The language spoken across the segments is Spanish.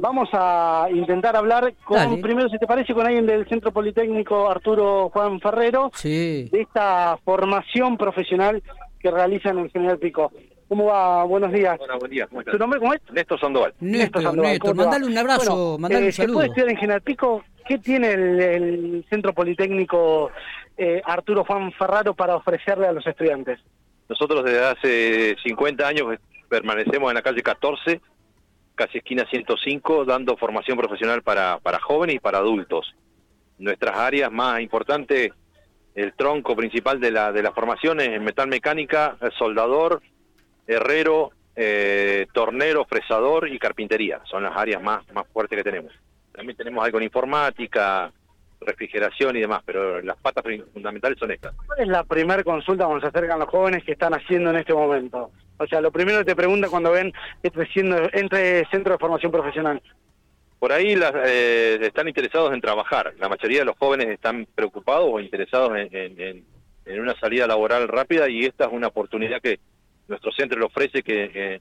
Vamos a intentar hablar con, Dale. primero, si te parece, con alguien del Centro Politécnico Arturo Juan Ferrero, Sí. de esta formación profesional que realizan en General Pico. ¿Cómo va? Buenos días. Hola, buen día. ¿Cómo ¿Tu nombre cómo es? Néstor Sandoval. Néstor, Sandoval, Néstor, mandale un abrazo, Bueno, mandale eh, un ¿Se saludo. puede estudiar en General Pico? ¿Qué tiene el, el Centro Politécnico eh, Arturo Juan Ferraro para ofrecerle a los estudiantes? Nosotros desde hace 50 años permanecemos en la calle 14, casi esquina 105, dando formación profesional para, para jóvenes y para adultos. Nuestras áreas más importantes, el tronco principal de la, de la formación es en metal mecánica, soldador, herrero, eh, tornero, fresador y carpintería. Son las áreas más, más fuertes que tenemos. También tenemos algo en informática, refrigeración y demás, pero las patas fundamentales son estas. ¿Cuál es la primera consulta cuando se acercan los jóvenes que están haciendo en este momento? O sea, lo primero que te preguntan cuando ven este, entre centro de formación profesional. Por ahí las, eh, están interesados en trabajar. La mayoría de los jóvenes están preocupados o interesados en, una salida laboral rápida y esta es una oportunidad que nuestro centro le ofrece que eh,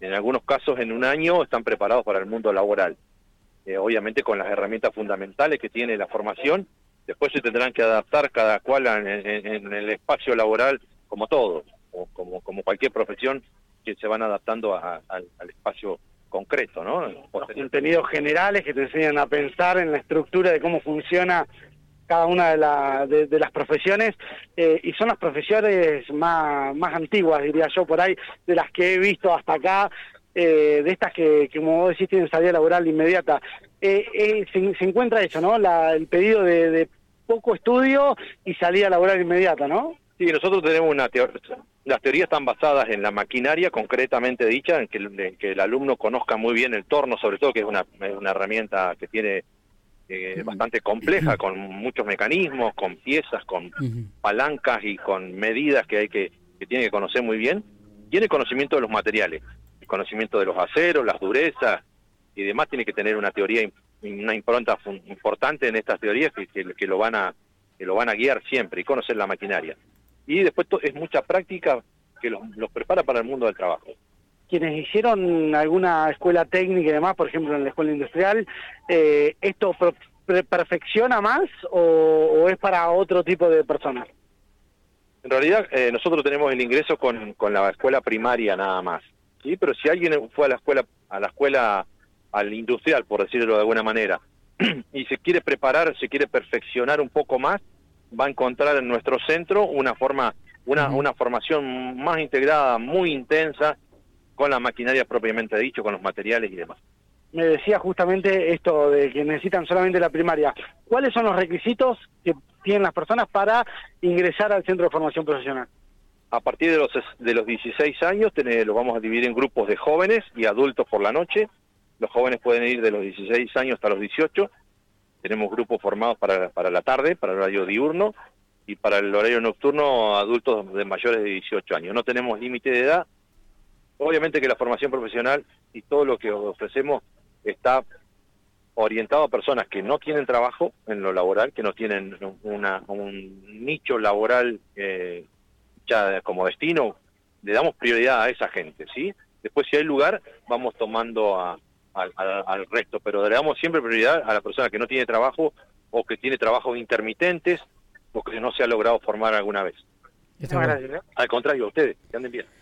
en algunos casos en un año están preparados para el mundo laboral. Eh, obviamente con las herramientas fundamentales que tiene la formación. Después se tendrán que adaptar cada cual en- en el espacio laboral como todos, como, como cualquier profesión que se van adaptando a- al, al espacio concreto, ¿no? Los contenidos generales que te enseñan a pensar en la estructura de cómo funciona cada una de, la- de- de las profesiones eh, y son las profesiones más, más antiguas, diría yo, por ahí, de las que he visto hasta acá, eh, de estas que, que, como vos decís, tienen salida laboral inmediata. Eh, eh, se, se encuentra eso, ¿no? La- el pedido de, de poco estudio y salida laboral inmediata, ¿no? Sí, nosotros tenemos una teoría. Las teorías están basadas en la maquinaria concretamente dicha, en que, en que el alumno conozca muy bien el torno, sobre todo que es una, es una herramienta que tiene eh, bastante compleja, con muchos mecanismos, con piezas, con palancas y con medidas que hay que, que tiene que conocer muy bien. Tiene conocimiento de los materiales, el conocimiento de los aceros, las durezas y demás. Tiene que tener una teoría, una impronta importante en estas teorías que, que, que lo van a que lo van a guiar siempre y conocer la maquinaria. Y después es mucha práctica que los, los prepara para el mundo del trabajo. quienes hicieron alguna escuela técnica y demás, por ejemplo en la escuela industrial, eh, ¿esto perfecciona más o, o es para otro tipo de personas? En realidad, eh, nosotros tenemos el ingreso con, con la escuela primaria nada más. ¿sí? Pero si alguien fue a la escuela, a la escuela, al industrial, por decirlo de alguna manera, y se quiere preparar, se quiere perfeccionar un poco más, va a encontrar en nuestro centro una forma, una, una formación más integrada, muy intensa, con la maquinaria propiamente dicho, con los materiales y demás. Me decía justamente esto de que necesitan solamente la primaria. ¿Cuáles son los requisitos que tienen las personas para ingresar al centro de formación profesional? A partir de los, de los 16 años los vamos a dividir en grupos de jóvenes y adultos por la noche. Los jóvenes pueden ir de los 16 años hasta los 18. Tenemos grupos formados para, para la tarde, para el horario diurno, y para el horario nocturno adultos de mayores de 18 años. No tenemos límite de edad. Obviamente que la formación profesional y todo lo que ofrecemos está orientado a personas que no tienen trabajo en lo laboral, que no tienen una, un nicho laboral eh, ya como destino, le damos prioridad a esa gente, ¿sí? Después, si hay lugar, vamos tomando a- al- al- al resto, pero le damos siempre prioridad a la persona que no tiene trabajo o que tiene trabajos intermitentes o que no se ha logrado formar alguna vez. Al contrario, a ustedes, que anden bien.